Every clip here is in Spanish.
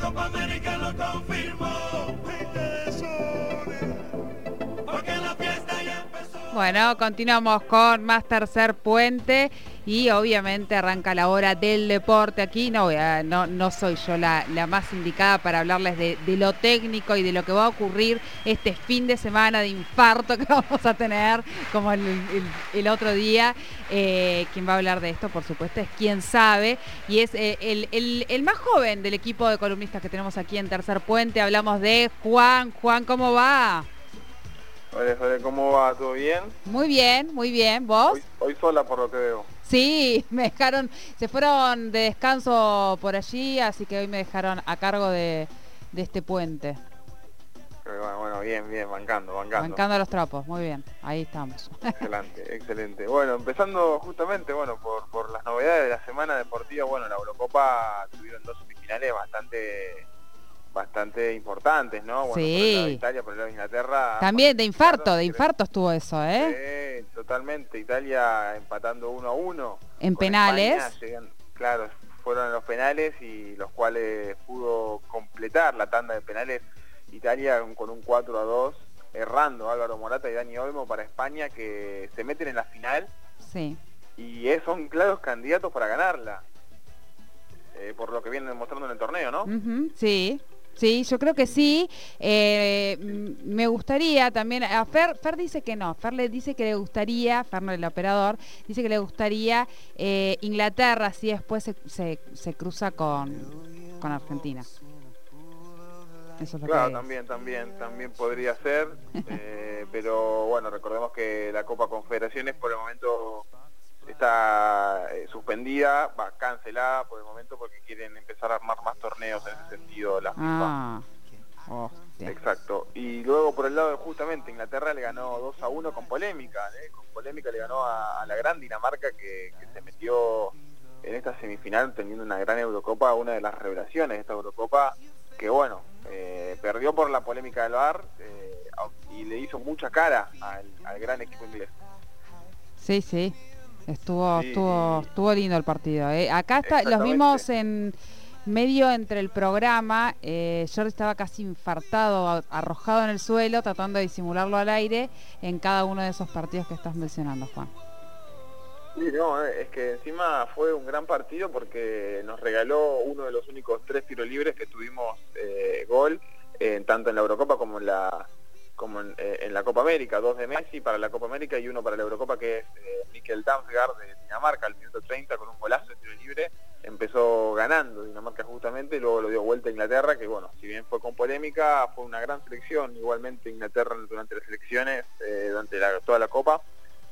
Copa América lo confirmó. Bueno, continuamos con más tercer puente y obviamente arranca la hora del deporte aquí. No, no, soy yo la, la más indicada para hablarles de, lo técnico y de lo que va a ocurrir este fin de semana de infarto que vamos a tener como el, otro día. Eh, quien va a hablar de esto, por supuesto, es quien sabe y es eh, el- el más joven del equipo de columnistas que tenemos aquí en Tercer Puente. Hablamos de Juan. Juan, ¿cómo va? Hola, hola, ¿cómo va? ¿Todo bien? Muy bien, muy bien. ¿Vos? Hoy, hoy sola por lo que veo. Sí, me dejaron, se fueron de descanso por allí, así que hoy me dejaron a cargo de, de este puente, bueno, bueno, bien, bien, bancando, bancando. bancando los trapos, muy bien, ahí estamos. Excelente, excelente. Bueno, empezando justamente, bueno, por, por las novedades de la semana deportiva, bueno, la Eurocopa tuvieron dos semifinales bastante bastante importantes, ¿no? Bueno, por el lado de Sí. Italia, por el lado de Inglaterra. También de infarto, de infarto estuvo eso, ¿eh? Sí, totalmente. Italia empatando uno a uno. En penales. España, llegan- claro, fueron los penales y los cuales pudo completar la tanda de penales Italia con un 4 a 2, errando Álvaro Morata y Dani Olmo para España que se meten en la final Sí. y son claros candidatos para ganarla. Eh, por lo que vienen demostrando en el torneo, ¿no? Ujú, sí. Sí, yo creo que sí. Eh, me gustaría también, a Fer, Fer dice que no, Fer le dice que le gustaría, Fer no, el operador, dice que le gustaría eh, Inglaterra si después se, se- se cruza con, con Argentina. Eso es lo Claro, que- también, también, también podría ser, eh, pero bueno, recordemos que la Copa Confederaciones por el momento está eh, suspendida, va cancelada por el momento porque quieren empezar a armar más torneos en ese sentido la FIFA. Ah, hostia. Exacto. Y luego por el lado de justamente Inglaterra le ganó 2 a 1 con polémica, ¿eh? con polémica le ganó a, a la gran Dinamarca que, que se metió en esta semifinal teniendo una gran Eurocopa, una de las revelaciones de esta Eurocopa, que bueno, eh, perdió por la polémica del VAR eh, y le hizo mucha cara al, al gran equipo inglés. Sí, sí. Estuvo, Sí, estuvo, estuvo lindo el partido. ¿eh? Acá está, los vimos en medio entre el programa. Eh, Jordi estaba casi infartado, arrojado en el suelo, tratando de disimularlo al aire en cada uno de esos partidos que estás mencionando, Juan. Sí, no, es que encima fue un gran partido porque nos regaló uno de los únicos tres tiros libres que tuvimos eh, gol, eh, tanto en la Eurocopa como en la como en, eh, en la Copa América, dos de Messi para la Copa América y uno para la Eurocopa que es eh, Mikkel Damsgaard de Dinamarca al minuto 30 con un golazo de tiro libre, empezó ganando Dinamarca justamente, y luego lo dio vuelta a Inglaterra, que bueno, si bien fue con polémica, fue una gran selección, igualmente Inglaterra durante las elecciones, eh, durante la- toda la Copa,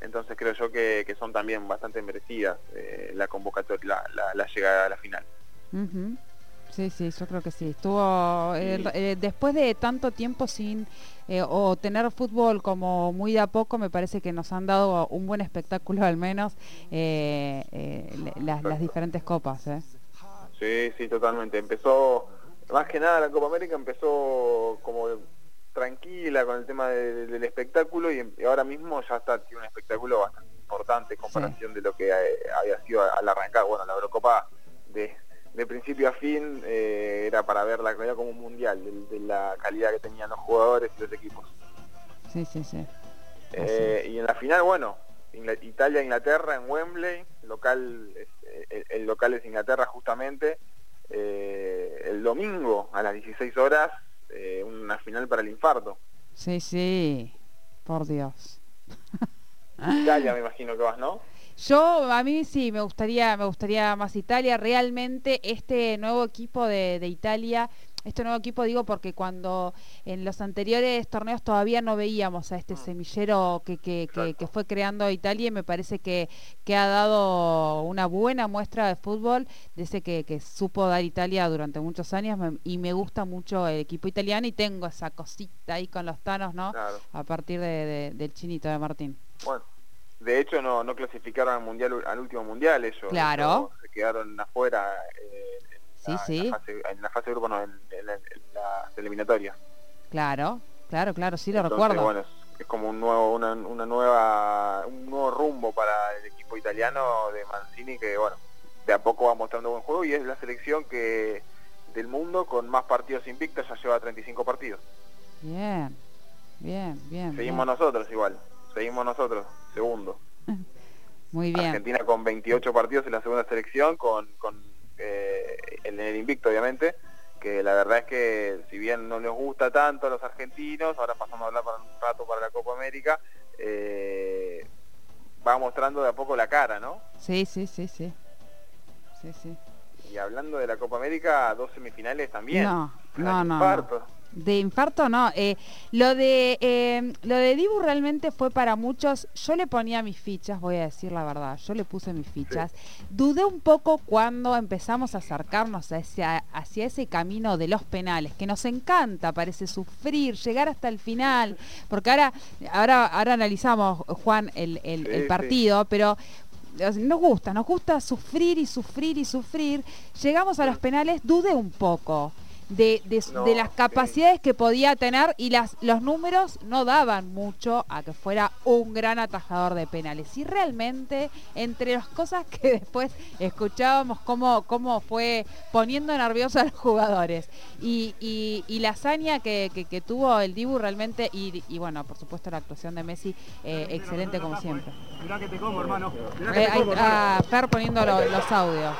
entonces creo yo que, que son también bastante merecidas eh, la convocatoria, la, llegada a la final. Sí, sí, yo creo que sí. Estuvo eh, eh, después de tanto tiempo sin eh, o tener fútbol como muy de a poco, me parece que nos han dado un buen espectáculo al menos eh, las, las diferentes copas. ¿eh? Sí, sí, totalmente. Empezó, más que nada la Copa América empezó como tranquila con el tema de- del espectáculo y, y ahora mismo ya está tiene un espectáculo bastante importante en comparación de lo que había sido al arrancar. Bueno, la Eurocopa de, de principio a fin eh, era para verla era como un mundial de, de la calidad que tenían los jugadores y los equipos. Sí, sí, sí. Eh, y en la final, bueno, Ingla- Italia-Inglaterra en Wembley, local, es- el, el local es Inglaterra justamente, eh, el domingo a las 16 horas, eh, una final para el infarto. Sí, sí. Por Dios. Italia me imagino que vas, ¿no? Yo, a mí sí, me gustaría, me gustaría más Italia. Realmente este nuevo equipo de, de Italia, este nuevo equipo digo porque cuando en los anteriores torneos todavía no veíamos a este semillero que, que, que- que fue creando Italia y me parece que, que ha dado una buena muestra de fútbol de ese que, que supo dar Italia durante muchos años me- y me gusta mucho el equipo italiano y tengo esa cosita ahí con los tanos, ¿no? Claro. A partir de- de- del chinito de Martín. Bueno, de hecho no, no clasificaron al mundial al último mundial ellos. Claro. Ellos se quedaron afuera eh, en, Sí, la, sí. En, la fase, en la fase de grupo, no, en, en la- eliminatorias. Claro, claro, claro, sí lo Entonces, recuerdo. Bueno, es, es como un nuevo, una, una nueva, un nuevo rumbo para el equipo italiano de Mancini que bueno, de a poco va mostrando buen juego y es la selección que del mundo con más partidos invictos, ya lleva 35 partidos. Bien, bien, bien. Seguimos nosotros igual, seguimos nosotros, segundo. Muy bien. Argentina con 28 partidos en la segunda selección, con, con eh, en el invicto obviamente, que la verdad es que si bien no les gusta tanto a los argentinos, ahora pasamos a hablar para un rato para la Copa América, eh, va mostrando de a poco la cara, ¿no? Sí, sí, sí, sí. Sí, sí. Y hablando de la Copa América, dos semifinales también. No, no, no. De infarto no. Eh, lo de eh, lo de Dibu realmente fue para muchos. Yo le ponía mis fichas, voy a decir la verdad. Yo le puse mis fichas. Dudé un poco cuando empezamos a acercarnos hacia, hacia ese camino de los penales, que nos encanta, parece sufrir, llegar hasta el final. Porque ahora, ahora, ahora analizamos, Juan, el, el- Sí, el sí. partido, pero nos gusta, nos gusta sufrir y sufrir y sufrir. Llegamos a los penales, dudé un poco de, de- No, de las sí. capacidades que podía tener y las, los números no daban mucho a que fuera un gran atajador de penales. Y realmente, entre las cosas que después escuchábamos cómo, cómo fue poniendo nerviosos a los jugadores y, y- y la hazaña que, que- que tuvo el Dibu realmente, y, y bueno, por supuesto la actuación de Messi, eh, excelente como siempre. Mirá que te como, hermano. Mirá que Eh, te como, hermano. Fer poniendo lo- los audios.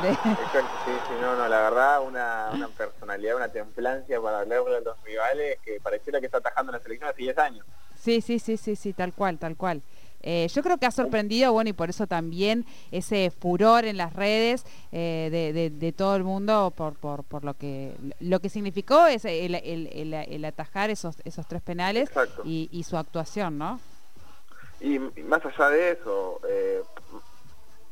De- Exacto, sí, sí, no, no, la verdad, una, una personalidad, una templancia para hablar de los rivales que pareciera que está atajando en la selección hace 10 años. Sí, sí, sí, sí, sí, tal cual, tal cual. Eh, yo creo que ha sorprendido, bueno, y por eso también ese furor en las redes eh, de, de- de todo el mundo por, por, por lo que lo que significó es el, el- el- el atajar esos, esos tres penales y su actuación, ¿no? Y, y más allá de eso, eh,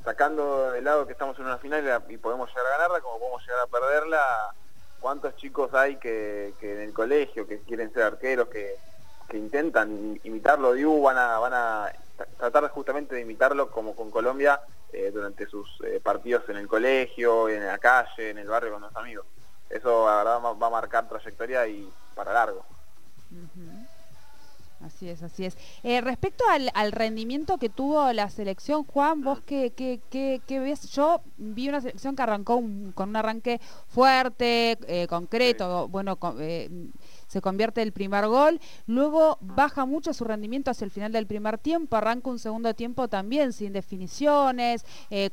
sacando de lado que estamos en una final y podemos llegar a ganarla, como podemos llegar a perderla, ¿cuántos chicos hay que, que en el colegio, que quieren ser arqueros, que, que intentan imitarlo? Dibu van a, van a tra- tratar justamente de imitarlo como con Colombia eh, durante sus eh, partidos en el colegio, en la calle, en el barrio con los amigos. Eso la verdad va a marcar trayectoria y para largo. Así es, así es. Eh, respecto al, al rendimiento que tuvo la selección, Juan, vos qué, qué, qué- qué ves? Yo vi una selección que arrancó un- con un arranque fuerte, eh, concreto, bueno, con- eh, se convierte el primer gol, luego baja mucho su rendimiento hacia el final del primer tiempo, arranca un segundo tiempo también sin definiciones, eh,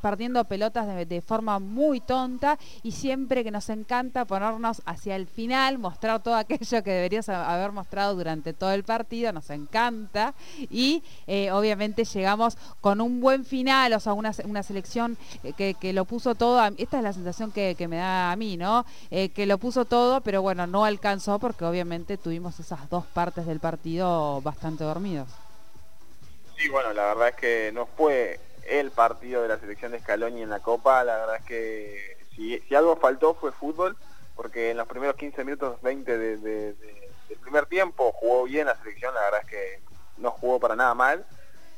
perdiendo pelotas de, forma muy tonta y siempre que nos encanta ponernos hacia el final, mostrar todo aquello que deberías ha- haber mostrado durante todo el partido, nos encanta y eh, obviamente llegamos con un buen final, o sea, una, una selección eh, que, que lo puso todo, esta es la sensación que, que me da a mí, ¿no? Que lo puso todo, pero bueno, no alcanzó porque obviamente tuvimos esas dos partes del partido bastante dormidos. Sí, bueno, la verdad es que no fue el partido de la selección de Scaloni en la Copa, la verdad es que si, si algo faltó fue fútbol, porque en los primeros 15 minutos 20 de- de- de- del primer tiempo jugó bien la selección, la verdad es que no jugó para nada mal,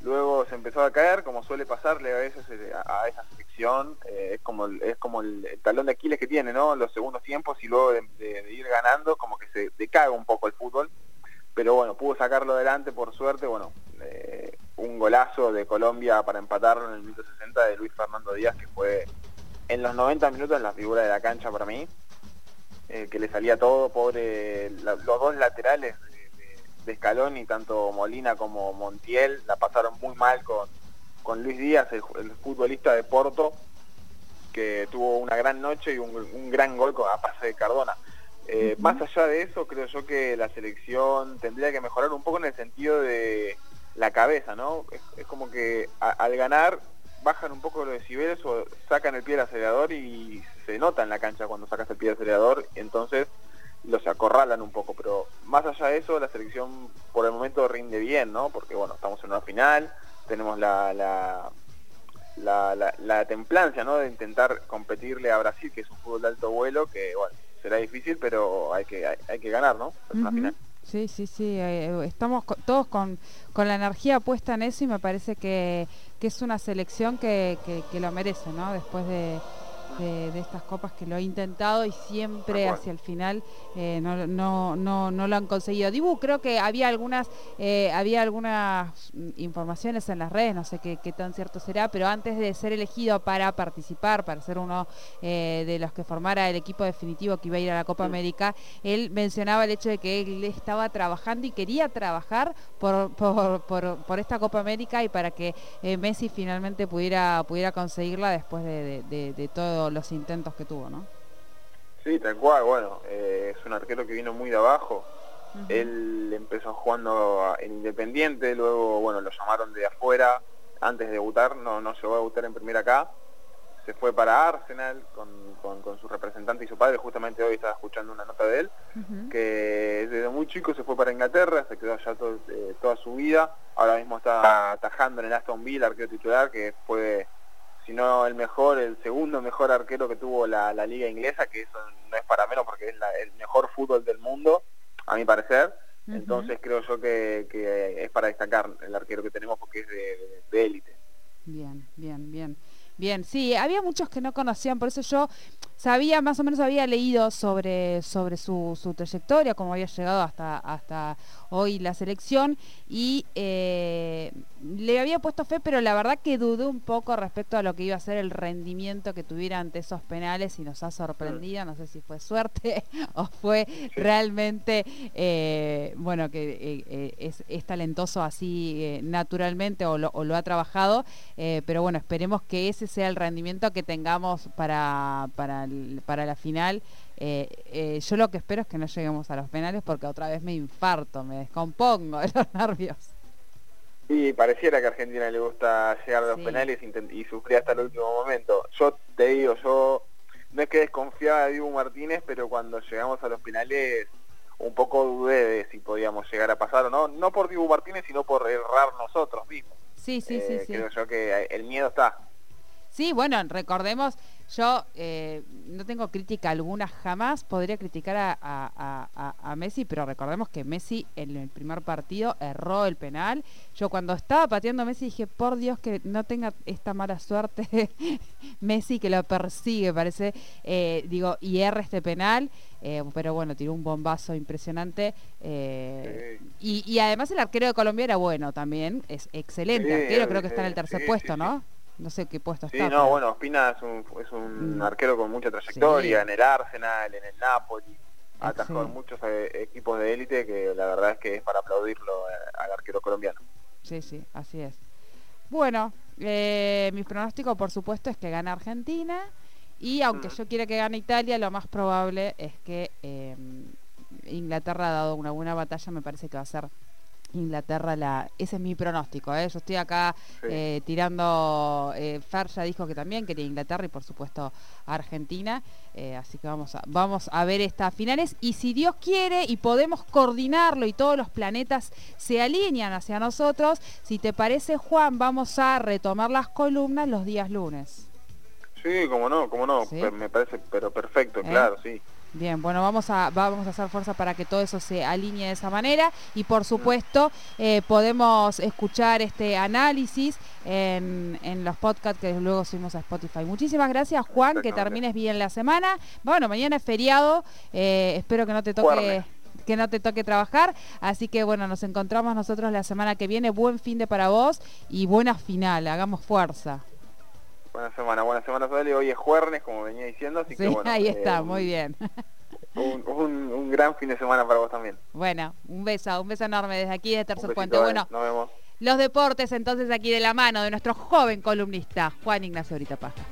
luego se empezó a caer, como suele pasarle a veces eh, a, esa selección, eh, es como, el- es como el, talón de Aquiles que tiene, ¿no? Los segundos tiempos y luego de, ir ganando, como que se decaga un poco el fútbol, pero bueno, pudo sacarlo adelante por suerte, bueno, eh, un golazo de Colombia para empatarlo en el minuto 60 de Luis Fernando Díaz, que fue en los 90 minutos la figura de la cancha para mí, que le salía todo, pobre, los dos laterales de, Scaloni, tanto Molina como Montiel, la pasaron muy mal con, con Luis Díaz, el, el futbolista de Porto, que tuvo una gran noche y un, un gran gol con, a pase de Cardona. Eh. Más allá de eso, creo yo que la selección tendría que mejorar un poco en el sentido de la cabeza, ¿no? Es, es como que a- al ganar bajan un poco los decibeles o sacan el pie del acelerador y se nota en la cancha cuando sacas el pie del acelerador, entonces los acorralan un poco, pero más allá de eso, la selección por el momento rinde bien, ¿no? Porque bueno, estamos en una final, tenemos la, la, la, la- la templancia, ¿no? De intentar competirle a Brasil, que es un fútbol de alto vuelo, que bueno, será difícil, pero hay que, hay, hay que ganar, ¿no? Es una Ujú. final. Sí, sí, sí, eh, estamos todos con, con la energía puesta en eso y me parece que, que es una selección que, que- que lo merece, ¿no? Después de, de, de estas copas que lo ha intentado y siempre hacia el final eh, no, no, no, no, lo han conseguido. Dibu, creo que había algunas, eh, había algunas informaciones en las redes, no sé qué, qué, tan cierto será, pero antes de ser elegido para participar, para ser uno eh, de los que formara el equipo definitivo que iba a ir a la Copa América, él mencionaba el hecho de que él estaba trabajando y quería trabajar por, por, por, por esta Copa América y para que Messi finalmente pudiera, pudiera conseguirla después de, de, de todos los intentos que tuvo, ¿no? Sí, tal cual, bueno, eh, es un arquero que vino muy de abajo. Uh -huh. Él empezó jugando en Independiente, luego, bueno, lo llamaron de afuera antes de debutar, no, no llegó a debutar en primera acá. Se fue para Arsenal con, con, con, su representante y su padre, justamente hoy estaba escuchando una nota de él, uh -huh. que desde muy chico se fue para Inglaterra, se quedó allá todo, eh, toda su vida, ahora mismo está atajando en el Aston Villa, arquero titular, que fue si no el mejor, el segundo mejor arquero que tuvo la, la liga inglesa, que eso no es para menos porque es la, el mejor fútbol del mundo, a mi parecer. Uh -huh. Entonces creo yo que, que, es para destacar el arquero que tenemos porque es de élite. Bien, bien, bien. Bien, sí, había muchos que no conocían, por eso yo sabía, más o menos había leído sobre, sobre su, su trayectoria, cómo había llegado hasta, hasta hoy la selección y eh, le había puesto fe, pero la verdad que dudé un poco respecto a lo que iba a ser el rendimiento que tuviera ante esos penales y nos ha sorprendido, no sé si fue suerte o fue realmente, eh, bueno, que eh, es, es, talentoso así naturalmente o lo, o lo, ha trabajado, pero bueno, esperemos que ese sea el rendimiento que tengamos para, para para la final. Eh, eh, yo lo que espero es que no lleguemos a los penales porque otra vez me infarto, me descompongo de los nervios. Y pareciera que a Argentina le gusta llegar a los sí. penales y, y sufrir hasta el último momento. Yo te digo, yo no es que desconfiaba de Dibu Martínez, pero cuando llegamos a los penales un poco dudé de si podíamos llegar a pasar o no, no por Dibu Martínez, sino por errar nosotros mismos. Sí, sí, eh, sí, Creo yo que el miedo está. Sí, bueno, recordemos, yo eh, no tengo crítica alguna, jamás podría criticar a, a, a, a, Messi, pero recordemos que Messi en el primer partido erró el penal. Yo cuando estaba pateando a Messi dije, por Dios que no tenga esta mala suerte Messi que lo persigue, parece, eh, digo, y erra este penal. Eh, pero bueno, tiró un bombazo impresionante. Y, y, además el arquero de Colombia era bueno también, es excelente arquero, creo que está en el tercer puesto, ¿no? No sé qué puesto sí, está. Sí, no, pero... bueno, Ospina es un, es un mm. arquero con mucha trayectoria sí. en el Arsenal, en el Napoli, atajado en muchos eh, equipos de élite que la verdad es que es para aplaudirlo eh, al arquero colombiano. Sí, sí, así es. Bueno, eh, mi pronóstico por supuesto es que gane Argentina y aunque mm. yo quiera que gane Italia, lo más probable es que eh, Inglaterra ha dado una buena batalla, me parece que va a ser Inglaterra, la, ese es mi pronóstico. ¿eh? Yo estoy acá sí. eh, tirando. Eh, Fer ya dijo que también quería Inglaterra y por supuesto Argentina. Eh, así que vamos a, vamos a ver estas finales. Y si Dios quiere y podemos coordinarlo y todos los planetas se alinean hacia nosotros, si te parece, Juan, vamos a retomar las columnas los días lunes. Sí, como no, como no. ¿Sí? Me parece, pero perfecto, claro, sí. Bien, bueno, vamos a, vamos a hacer fuerza para que todo eso se alinee de esa manera y por supuesto eh, podemos escuchar este análisis en, en, los podcasts que luego subimos a Spotify. Muchísimas gracias Juan, que termines bien la semana. Bueno, mañana es feriado, eh, espero que no te toque... que no te toque trabajar. Así que bueno, nos encontramos nosotros la semana que viene. Buen fin de para vos y buena final. Hagamos fuerza. Buena semana, buena semana, Sodeli. Hoy es jueves, como venía diciendo, así sí, que bueno. ahí está, eh, muy bien. Un, un, un, gran fin de semana para vos también. Bueno, un beso, un beso enorme desde aquí, de Tercer Puente. Bueno, nos vemos. Los deportes entonces aquí de la mano de nuestro joven columnista, Juan Ignacio Ahorita Paja.